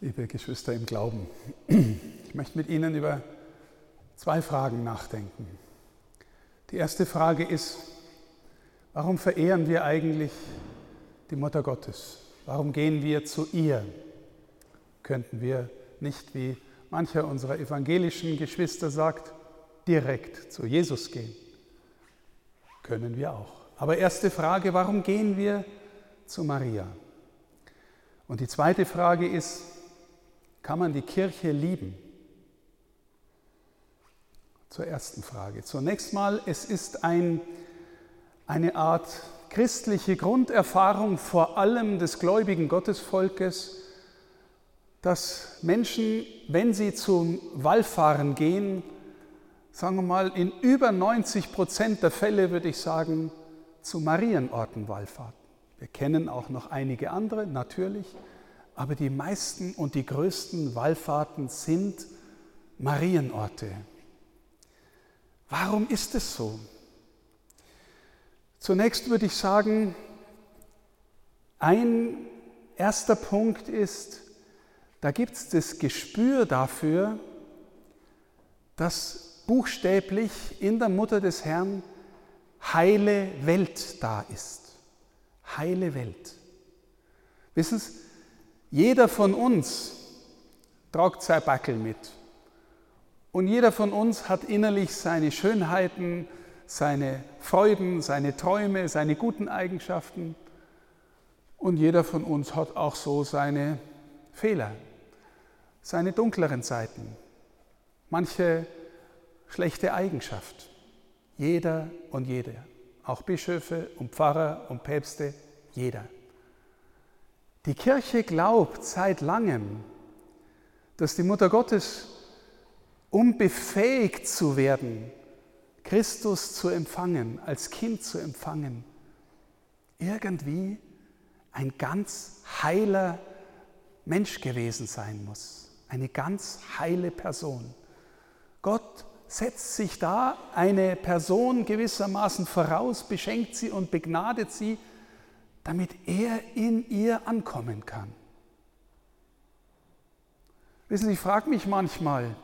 liebe Geschwister im Glauben. Ich möchte mit Ihnen über zwei Fragen nachdenken. Die erste Frage ist, warum verehren wir eigentlich die Mutter Gottes? Warum gehen wir zu ihr? Könnten wir nicht, wie mancher unserer evangelischen Geschwister sagt, direkt zu Jesus gehen? Können wir auch. Aber erste Frage, warum gehen wir zu Maria? Und die zweite Frage ist, kann man die Kirche lieben? Zur ersten Frage. Zunächst mal, es ist ein, eine Art christliche Grunderfahrung vor allem des gläubigen Gottesvolkes, dass Menschen, wenn sie zum Wallfahren gehen, sagen wir mal, in über 90 Prozent der Fälle, würde ich sagen, zu Marienorten wallfahrten. Wir kennen auch noch einige andere, natürlich, aber die meisten und die größten Wallfahrten sind Marienorte. Warum ist es so? Zunächst würde ich sagen, ein erster Punkt ist, da gibt es das Gespür dafür, dass buchstäblich in der Mutter des Herrn heile Welt da ist. Heile Welt. Wissen Sie, jeder von uns tragt sein Backel mit. Und jeder von uns hat innerlich seine Schönheiten, seine Freuden, seine Träume, seine guten Eigenschaften. Und jeder von uns hat auch so seine Fehler, seine dunkleren Seiten, manche schlechte Eigenschaft. Jeder und jede, auch Bischöfe und Pfarrer und Päpste, jeder. Die Kirche glaubt seit langem, dass die Mutter Gottes um befähigt zu werden, Christus zu empfangen, als Kind zu empfangen, irgendwie ein ganz heiler Mensch gewesen sein muss, eine ganz heile Person. Gott setzt sich da eine Person gewissermaßen voraus, beschenkt sie und begnadet sie, damit er in ihr ankommen kann. Wissen Sie, ich frage mich manchmal,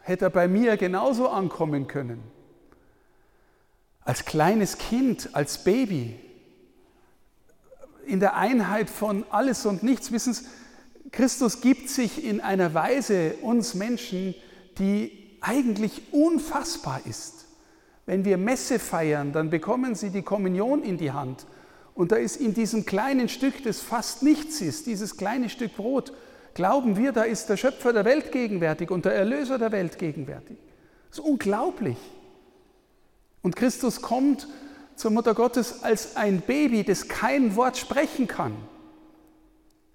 hätte er bei mir genauso ankommen können. Als kleines Kind, als Baby, in der Einheit von alles und nichts. Wissen Sie, Christus gibt sich in einer Weise uns Menschen, die eigentlich unfassbar ist. Wenn wir Messe feiern, dann bekommen Sie die Kommunion in die Hand. Und da ist in diesem kleinen Stück, das fast nichts ist, dieses kleine Stück Brot, glauben wir, da ist der Schöpfer der Welt gegenwärtig und der Erlöser der Welt gegenwärtig. Das ist unglaublich. Und Christus kommt zur Mutter Gottes als ein Baby, das kein Wort sprechen kann.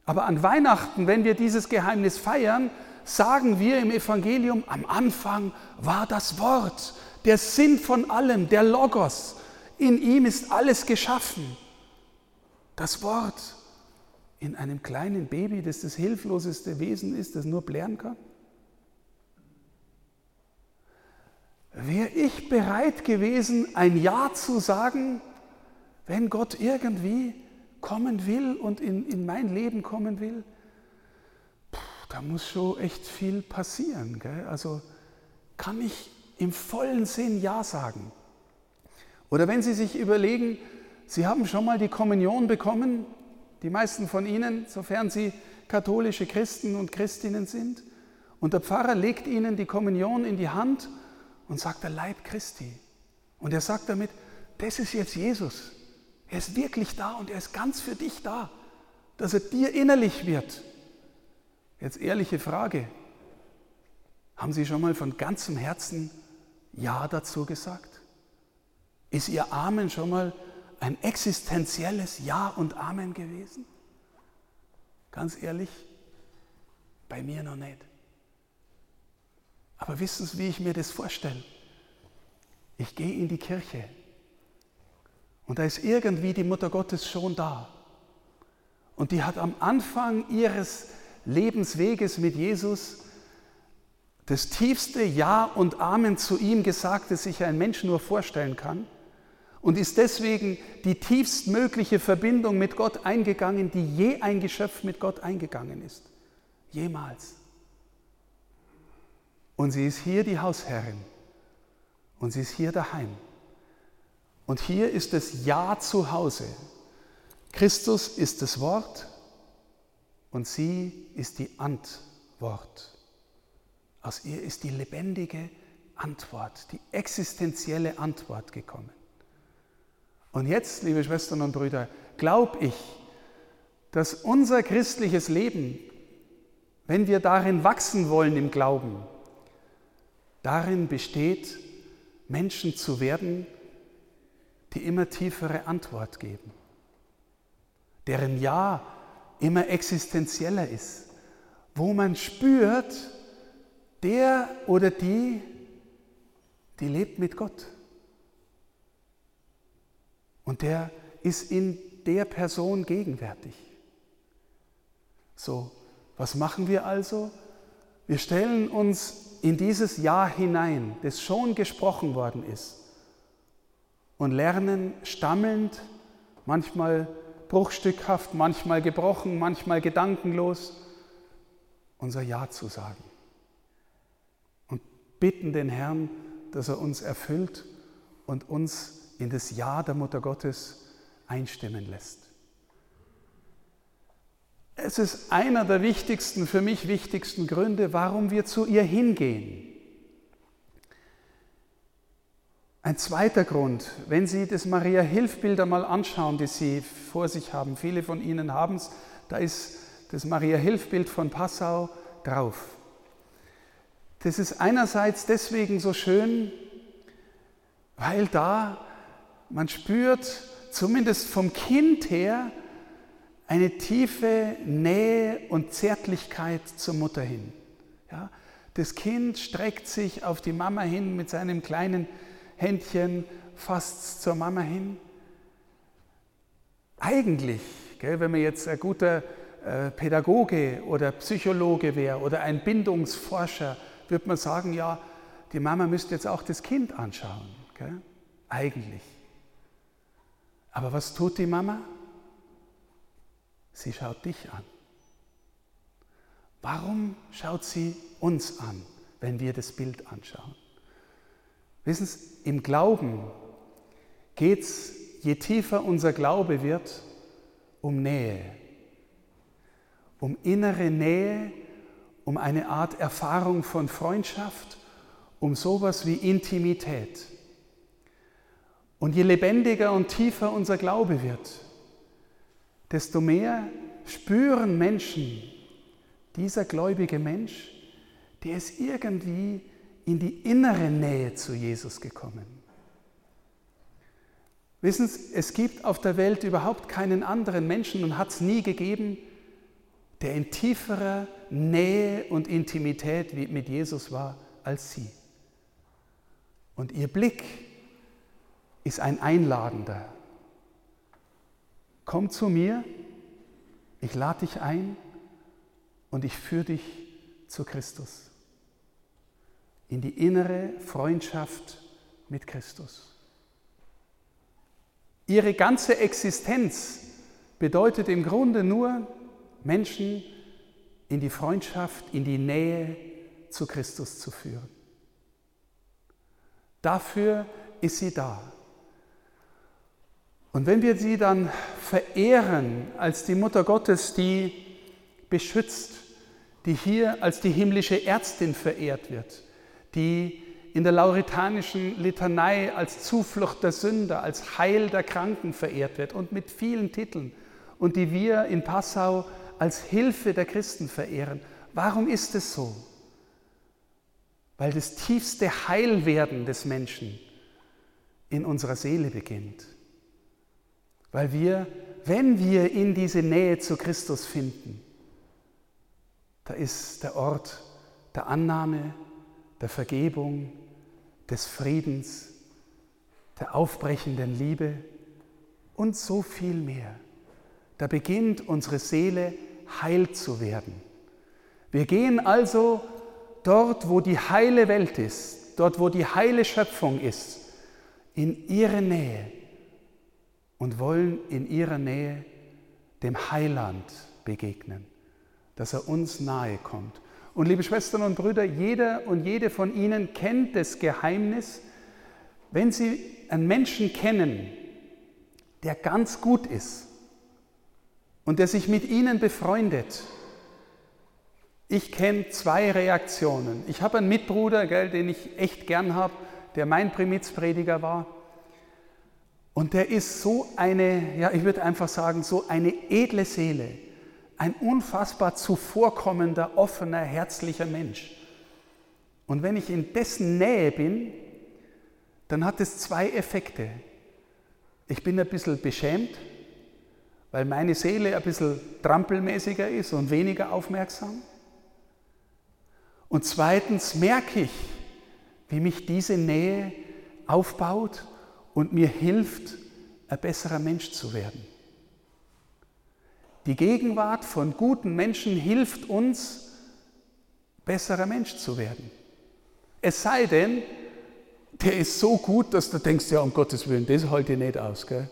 Aber an Weihnachten, wenn wir dieses Geheimnis feiern, sagen wir im Evangelium, am Anfang war das Wort, der Sinn von allem, der Logos. In ihm ist alles geschaffen. Das Wort in einem kleinen Baby, das das hilfloseste Wesen ist, das nur blären kann? Wäre ich bereit gewesen, ein Ja zu sagen, wenn Gott irgendwie kommen will und in, in mein Leben kommen will? Puh, da muss schon echt viel passieren. Gell? Also kann ich im vollen Sinn Ja sagen? Oder wenn Sie sich überlegen, Sie haben schon mal die Kommunion bekommen, die meisten von Ihnen, sofern Sie katholische Christen und Christinnen sind. Und der Pfarrer legt Ihnen die Kommunion in die Hand und sagt der Leib Christi. Und er sagt damit, das ist jetzt Jesus. Er ist wirklich da und er ist ganz für dich da, dass er dir innerlich wird. Jetzt ehrliche Frage. Haben Sie schon mal von ganzem Herzen Ja dazu gesagt? Ist Ihr Amen schon mal ein existenzielles Ja und Amen gewesen? Ganz ehrlich, bei mir noch nicht. Aber wissen Sie, wie ich mir das vorstelle? Ich gehe in die Kirche und da ist irgendwie die Mutter Gottes schon da. Und die hat am Anfang ihres Lebensweges mit Jesus das tiefste Ja und Amen zu ihm gesagt, das sich ein Mensch nur vorstellen kann. und ist deswegen die tiefstmögliche Verbindung mit Gott eingegangen, die je ein Geschöpf mit Gott eingegangen ist. Jemals. Und sie ist hier die Hausherrin und sie ist hier daheim. Und hier ist das Ja zu Hause. Christus ist das Wort und sie ist die Antwort. Aus ihr ist die lebendige Antwort, die existenzielle Antwort gekommen. Und jetzt, liebe Schwestern und Brüder, glaube ich, dass unser christliches Leben, wenn wir darin wachsen wollen im Glauben, darin besteht, Menschen zu werden, die immer tiefere Antwort geben, deren Ja immer existenzieller ist, wo man spürt, der oder die, die lebt mit Gott. Und der ist in der Person gegenwärtig. So, was machen wir also? Wir stellen uns in dieses Jahr hinein, das schon gesprochen worden ist, und lernen stammelnd, manchmal bruchstückhaft, manchmal gebrochen, manchmal gedankenlos, unser Ja zu sagen. Bitten den Herrn, dass er uns erfüllt und uns in das Ja der Mutter Gottes einstimmen lässt. Es ist einer der wichtigsten, für mich wichtigsten Gründe, warum wir zu ihr hingehen. Ein zweiter Grund, wenn Sie das Maria-Hilfbild einmal anschauen, das Sie vor sich haben, viele von Ihnen haben es, da ist das Maria-Hilfbild von Passau drauf. Das ist einerseits deswegen so schön, weil da man spürt zumindest vom Kind her eine tiefe Nähe und Zärtlichkeit zur Mutter hin. Ja, das Kind streckt sich auf die Mama hin mit seinem kleinen Händchen fast zur Mama hin. Eigentlich, gell, wenn man jetzt ein guter äh, Pädagoge oder Psychologe wäre oder ein Bindungsforscher, würde man sagen, ja, die Mama müsste jetzt auch das Kind anschauen. Gell? Eigentlich. Aber was tut die Mama? Sie schaut dich an. Warum schaut sie uns an, wenn wir das Bild anschauen? Wissen Sie, im Glauben geht es, je tiefer unser Glaube wird, um Nähe, um innere Nähe, um eine Art Erfahrung von Freundschaft, um sowas wie Intimität. Und je lebendiger und tiefer unser Glaube wird, desto mehr spüren Menschen, dieser gläubige Mensch, der ist irgendwie in die innere Nähe zu Jesus gekommen. Wissen Sie, es gibt auf der Welt überhaupt keinen anderen Menschen und hat es nie gegeben, der in tieferer Nähe und Intimität mit Jesus war als sie. Und ihr Blick ist ein einladender. Komm zu mir, ich lade dich ein und ich führe dich zu Christus. In die innere Freundschaft mit Christus. Ihre ganze Existenz bedeutet im Grunde nur, Menschen in die Freundschaft, in die Nähe zu Christus zu führen. Dafür ist sie da. Und wenn wir sie dann verehren als die Mutter Gottes, die beschützt, die hier als die himmlische Ärztin verehrt wird, die in der lauritanischen Litanei als Zuflucht der Sünder, als Heil der Kranken verehrt wird und mit vielen Titeln und die wir in Passau als Hilfe der Christen verehren. Warum ist es so? Weil das tiefste Heilwerden des Menschen in unserer Seele beginnt. Weil wir, wenn wir in diese Nähe zu Christus finden, da ist der Ort der Annahme, der Vergebung, des Friedens, der aufbrechenden Liebe und so viel mehr. Da beginnt unsere Seele heil zu werden. Wir gehen also dort, wo die heile Welt ist, dort, wo die heile Schöpfung ist, in ihre Nähe und wollen in ihrer Nähe dem Heiland begegnen, dass er uns nahe kommt. Und liebe Schwestern und Brüder, jeder und jede von Ihnen kennt das Geheimnis, wenn Sie einen Menschen kennen, der ganz gut ist und der sich mit Ihnen befreundet. Ich kenne zwei Reaktionen. Ich habe einen Mitbruder, gell, den ich echt gern habe, der mein Primizprediger war. Und der ist so eine, ja, ich würde einfach sagen, so eine edle Seele, ein unfassbar zuvorkommender, offener, herzlicher Mensch. Und wenn ich in dessen Nähe bin, dann hat es zwei Effekte. Ich bin ein bisschen beschämt, weil meine Seele ein bisschen trampelmäßiger ist und weniger aufmerksam. Und zweitens merke ich, wie mich diese Nähe aufbaut und mir hilft, ein besserer Mensch zu werden. Die Gegenwart von guten Menschen hilft uns, besserer Mensch zu werden. Es sei denn, der ist so gut, dass du denkst, ja, um Gottes Willen, das halte ich nicht aus. Gell?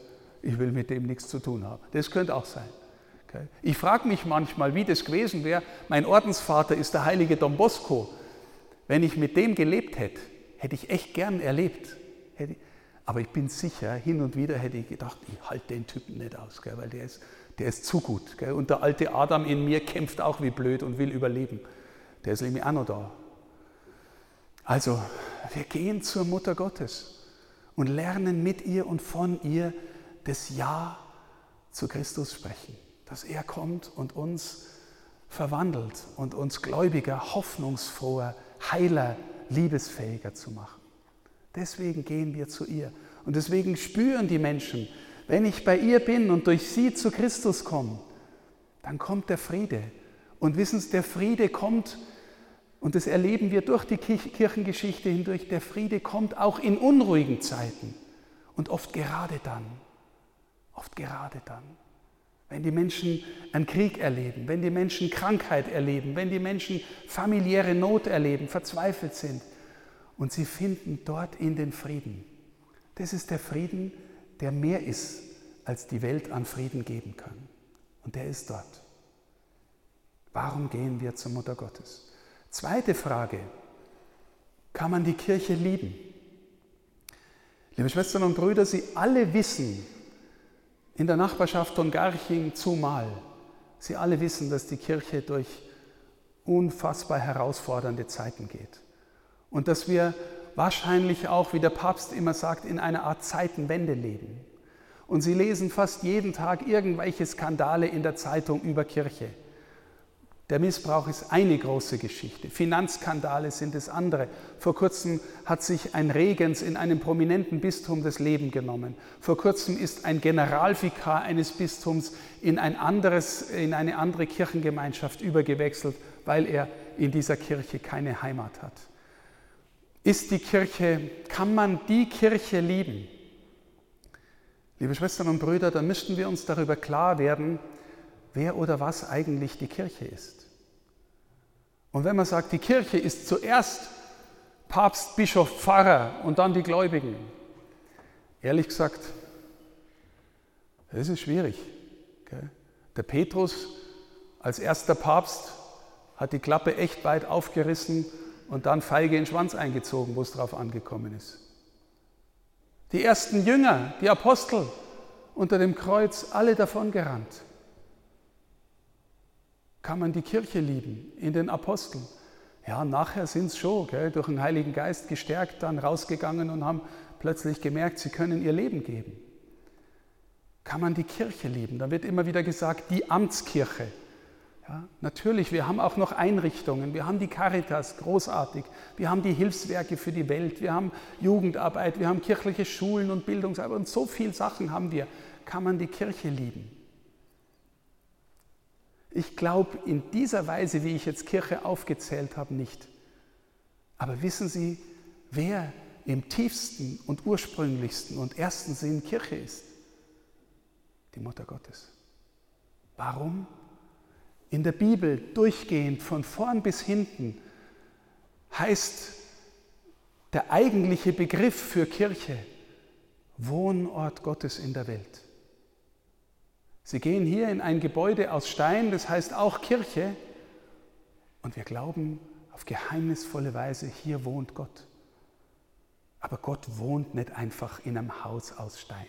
Ich will mit dem nichts zu tun haben. Das könnte auch sein. Ich frage mich manchmal, wie das gewesen wäre. Mein Ordensvater ist der heilige Don Bosco. Wenn ich mit dem gelebt hätte, hätte ich echt gern erlebt. Aber ich bin sicher, hin und wieder hätte ich gedacht, ich halte den Typen nicht aus, weil der ist, der ist zu gut. Und der alte Adam in mir kämpft auch wie blöd und will überleben. Der ist nämlich auch noch da. Also, wir gehen zur Mutter Gottes und lernen mit ihr und von ihr das Ja zu Christus sprechen. Dass er kommt und uns verwandelt und uns gläubiger, hoffnungsfroher, heiler, liebesfähiger zu machen. Deswegen gehen wir zu ihr. Und deswegen spüren die Menschen, wenn ich bei ihr bin und durch sie zu Christus komme, dann kommt der Friede. Und wissen Sie, der Friede kommt, und das erleben wir durch die Kirchengeschichte hindurch, der Friede kommt auch in unruhigen Zeiten. Und oft gerade dann, oft gerade dann, wenn die Menschen einen Krieg erleben, wenn die Menschen Krankheit erleben, wenn die Menschen familiäre Not erleben, verzweifelt sind, und sie finden dort in den Frieden. Das ist der Frieden, der mehr ist, als die Welt an Frieden geben kann. Und der ist dort. Warum gehen wir zur Mutter Gottes? Zweite Frage. Kann man die Kirche lieben? Liebe Schwestern und Brüder, Sie alle wissen, in der Nachbarschaft von Garching zumal, Sie alle wissen, dass die Kirche durch unfassbar herausfordernde Zeiten geht. Und dass wir wahrscheinlich auch, wie der Papst immer sagt, in einer Art Zeitenwende leben. Und Sie lesen fast jeden Tag irgendwelche Skandale in der Zeitung über Kirche. Der Missbrauch ist eine große Geschichte. Finanzskandale sind das andere. Vor kurzem hat sich ein Regens in einem prominenten Bistum das Leben genommen. Vor kurzem ist ein Generalvikar eines Bistums in, ein anderes, in eine andere Kirchengemeinschaft übergewechselt, weil er in dieser Kirche keine Heimat hat. Ist die Kirche, kann man die Kirche lieben? Liebe Schwestern und Brüder, dann müssten wir uns darüber klar werden, wer oder was eigentlich die Kirche ist. Und wenn man sagt, die Kirche ist zuerst Papst, Bischof, Pfarrer und dann die Gläubigen, ehrlich gesagt, das ist schwierig. Der Petrus als erster Papst hat die Klappe echt weit aufgerissen und dann feige in den Schwanz eingezogen, wo es drauf angekommen ist. Die ersten Jünger, die Apostel unter dem Kreuz, alle davon gerannt. Kann man die Kirche lieben in den Aposteln? Ja, nachher sind es schon gell, durch den Heiligen Geist gestärkt, dann rausgegangen und haben plötzlich gemerkt, sie können ihr Leben geben. Kann man die Kirche lieben? Da wird immer wieder gesagt, die Amtskirche. Ja, natürlich, wir haben auch noch Einrichtungen. Wir haben die Caritas, großartig. Wir haben die Hilfswerke für die Welt. Wir haben Jugendarbeit. Wir haben kirchliche Schulen und Bildungsarbeit. Und so viele Sachen haben wir. Kann man die Kirche lieben? Ich glaube in dieser Weise, wie ich jetzt Kirche aufgezählt habe, nicht. Aber wissen Sie, wer im tiefsten und ursprünglichsten und ersten Sinn Kirche ist? Die Mutter Gottes. Warum? in der Bibel durchgehend von vorn bis hinten heißt der eigentliche Begriff für Kirche Wohnort Gottes in der Welt. Sie gehen hier in ein Gebäude aus Stein, das heißt auch Kirche, und wir glauben auf geheimnisvolle Weise, hier wohnt Gott. Aber Gott wohnt nicht einfach in einem Haus aus Stein.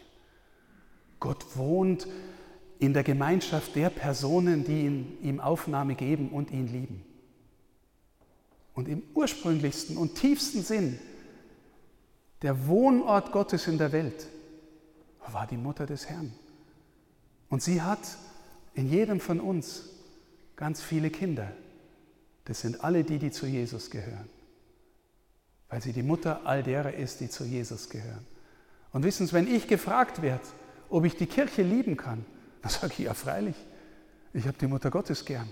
Gott wohnt in der Gemeinschaft der Personen, die ihm Aufnahme geben und ihn lieben. Und im ursprünglichsten und tiefsten Sinn, der Wohnort Gottes in der Welt, war die Mutter des Herrn. Und sie hat in jedem von uns ganz viele Kinder. Das sind alle die, die zu Jesus gehören. Weil sie die Mutter all derer ist, die zu Jesus gehören. Und wissen Sie, wenn ich gefragt werde, ob ich die Kirche lieben kann, dann sage ich ja freilich, ich habe die Mutter Gottes gern.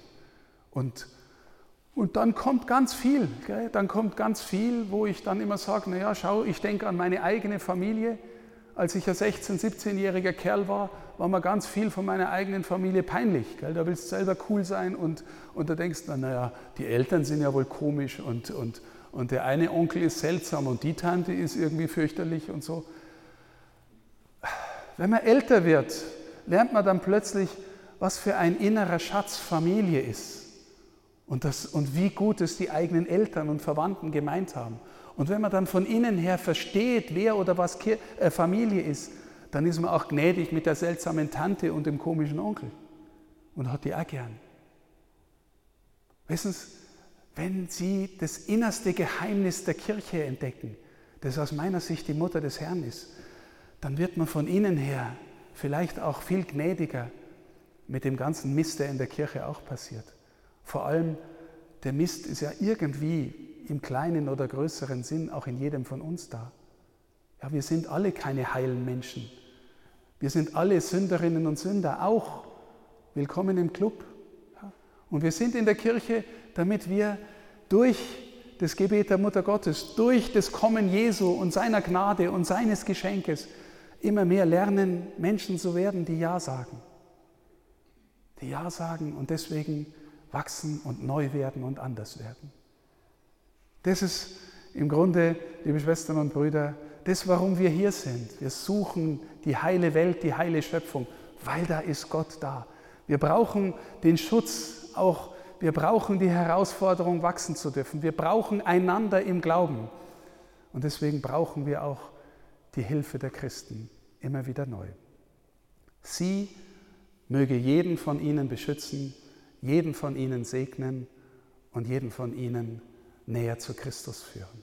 Und, und dann kommt ganz viel, gell? dann kommt ganz viel, wo ich dann immer sage, naja, schau, ich denke an meine eigene Familie. Als ich ein 16-, 17-jähriger Kerl war, war mir ganz viel von meiner eigenen Familie peinlich. Gell? Da willst du selber cool sein und, und da denkst du, naja, die Eltern sind ja wohl komisch und, und, und der eine Onkel ist seltsam und die Tante ist irgendwie fürchterlich und so. Wenn man älter wird, lernt man dann plötzlich, was für ein innerer Schatz Familie ist und, das, und wie gut es die eigenen Eltern und Verwandten gemeint haben. Und wenn man dann von innen her versteht, wer oder was äh, Familie ist, dann ist man auch gnädig mit der seltsamen Tante und dem komischen Onkel und hat die auch gern. Wissen Sie, wenn Sie das innerste Geheimnis der Kirche entdecken, das aus meiner Sicht die Mutter des Herrn ist, dann wird man von innen her vielleicht auch viel gnädiger mit dem ganzen Mist, der in der Kirche auch passiert. Vor allem, der Mist ist ja irgendwie im kleinen oder größeren Sinn auch in jedem von uns da. Ja, wir sind alle keine heilen Menschen. Wir sind alle Sünderinnen und Sünder, auch willkommen im Club. Ja. Und wir sind in der Kirche, damit wir durch das Gebet der Mutter Gottes, durch das Kommen Jesu und seiner Gnade und seines Geschenkes immer mehr lernen, Menschen zu werden, die Ja sagen. Die Ja sagen und deswegen wachsen und neu werden und anders werden. Das ist im Grunde, liebe Schwestern und Brüder, das, warum wir hier sind. Wir suchen die heile Welt, die heile Schöpfung, weil da ist Gott da. Wir brauchen den Schutz, auch wir brauchen die Herausforderung, wachsen zu dürfen. Wir brauchen einander im Glauben. Und deswegen brauchen wir auch die Hilfe der Christen immer wieder neu. Sie möge jeden von ihnen beschützen, jeden von ihnen segnen und jeden von ihnen näher zu Christus führen.